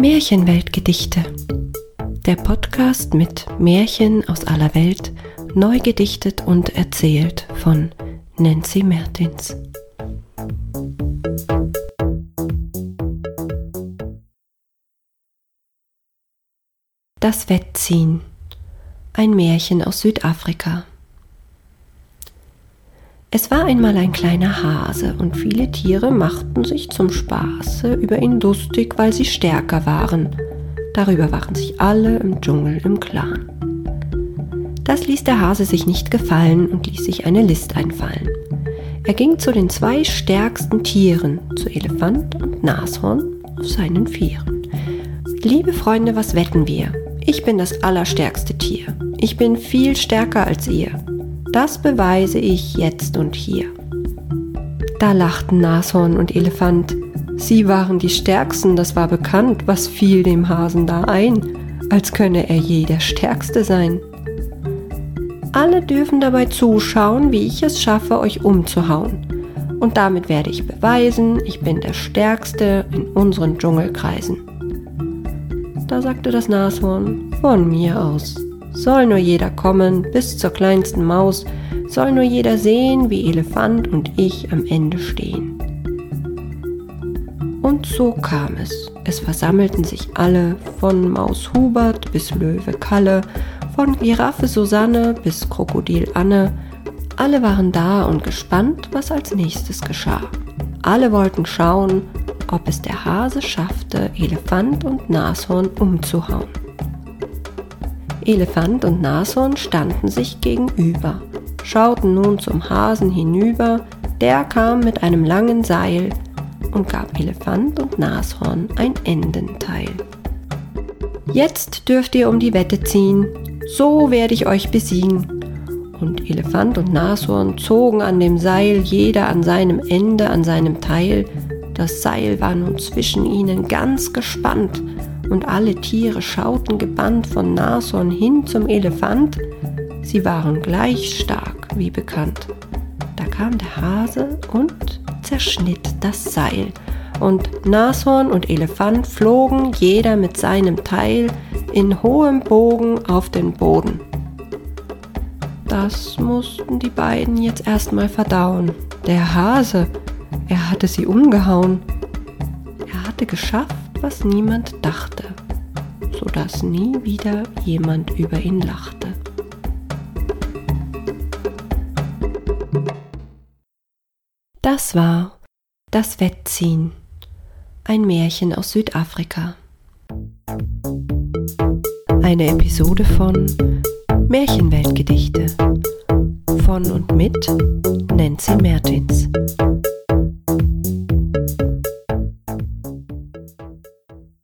Märchenweltgedichte. Der Podcast mit Märchen aus aller Welt, neu gedichtet und erzählt von Nancy Mertins. Das Wettziehen. Ein Märchen aus Südafrika. Es war einmal ein kleiner Hase und viele Tiere machten sich zum Spaße über ihn lustig, weil sie stärker waren. Darüber waren sich alle im Dschungel im Klaren. Das ließ der Hase sich nicht gefallen und ließ sich eine List einfallen. Er ging zu den zwei stärksten Tieren, zu Elefant und Nashorn, auf seinen Vieren. Liebe Freunde, was wetten wir? Ich bin das allerstärkste Tier. Ich bin viel stärker als ihr. Das beweise ich jetzt und hier. Da lachten Nashorn und Elefant. Sie waren die Stärksten, das war bekannt, was fiel dem Hasen da ein, als könne er je der Stärkste sein. Alle dürfen dabei zuschauen, wie ich es schaffe, euch umzuhauen. Und damit werde ich beweisen, ich bin der Stärkste in unseren Dschungelkreisen. Da sagte das Nashorn, von mir aus. Soll nur jeder kommen, bis zur kleinsten Maus, soll nur jeder sehen, wie Elefant und ich am Ende stehen. Und so kam es. Es versammelten sich alle, von Maus Hubert bis Löwe Kalle, von Giraffe Susanne bis Krokodil Anne. Alle waren da und gespannt, was als nächstes geschah. Alle wollten schauen, ob es der Hase schaffte, Elefant und Nashorn umzuhauen. Elefant und Nashorn standen sich gegenüber, schauten nun zum Hasen hinüber, der kam mit einem langen Seil und gab Elefant und Nashorn ein Endenteil. Jetzt dürft ihr um die Wette ziehen, so werde ich euch besiegen. Und Elefant und Nashorn zogen an dem Seil, jeder an seinem Ende, an seinem Teil. Das Seil war nun zwischen ihnen ganz gespannt, und alle Tiere schauten gebannt von Nashorn hin zum Elefant. Sie waren gleich stark wie bekannt. Da kam der Hase und zerschnitt das Seil, und Nashorn und Elefant flogen jeder mit seinem Teil in hohem Bogen auf den Boden. Das mussten die beiden jetzt erstmal verdauen. Der Hase, er hatte sie umgehauen. Er hatte geschafft, was niemand dachte, sodass nie wieder jemand über ihn lachte. Das war das Wettziehen, ein Märchen aus Südafrika. Eine Episode von Märchenweltgedichte von und mit Nancy Mertins.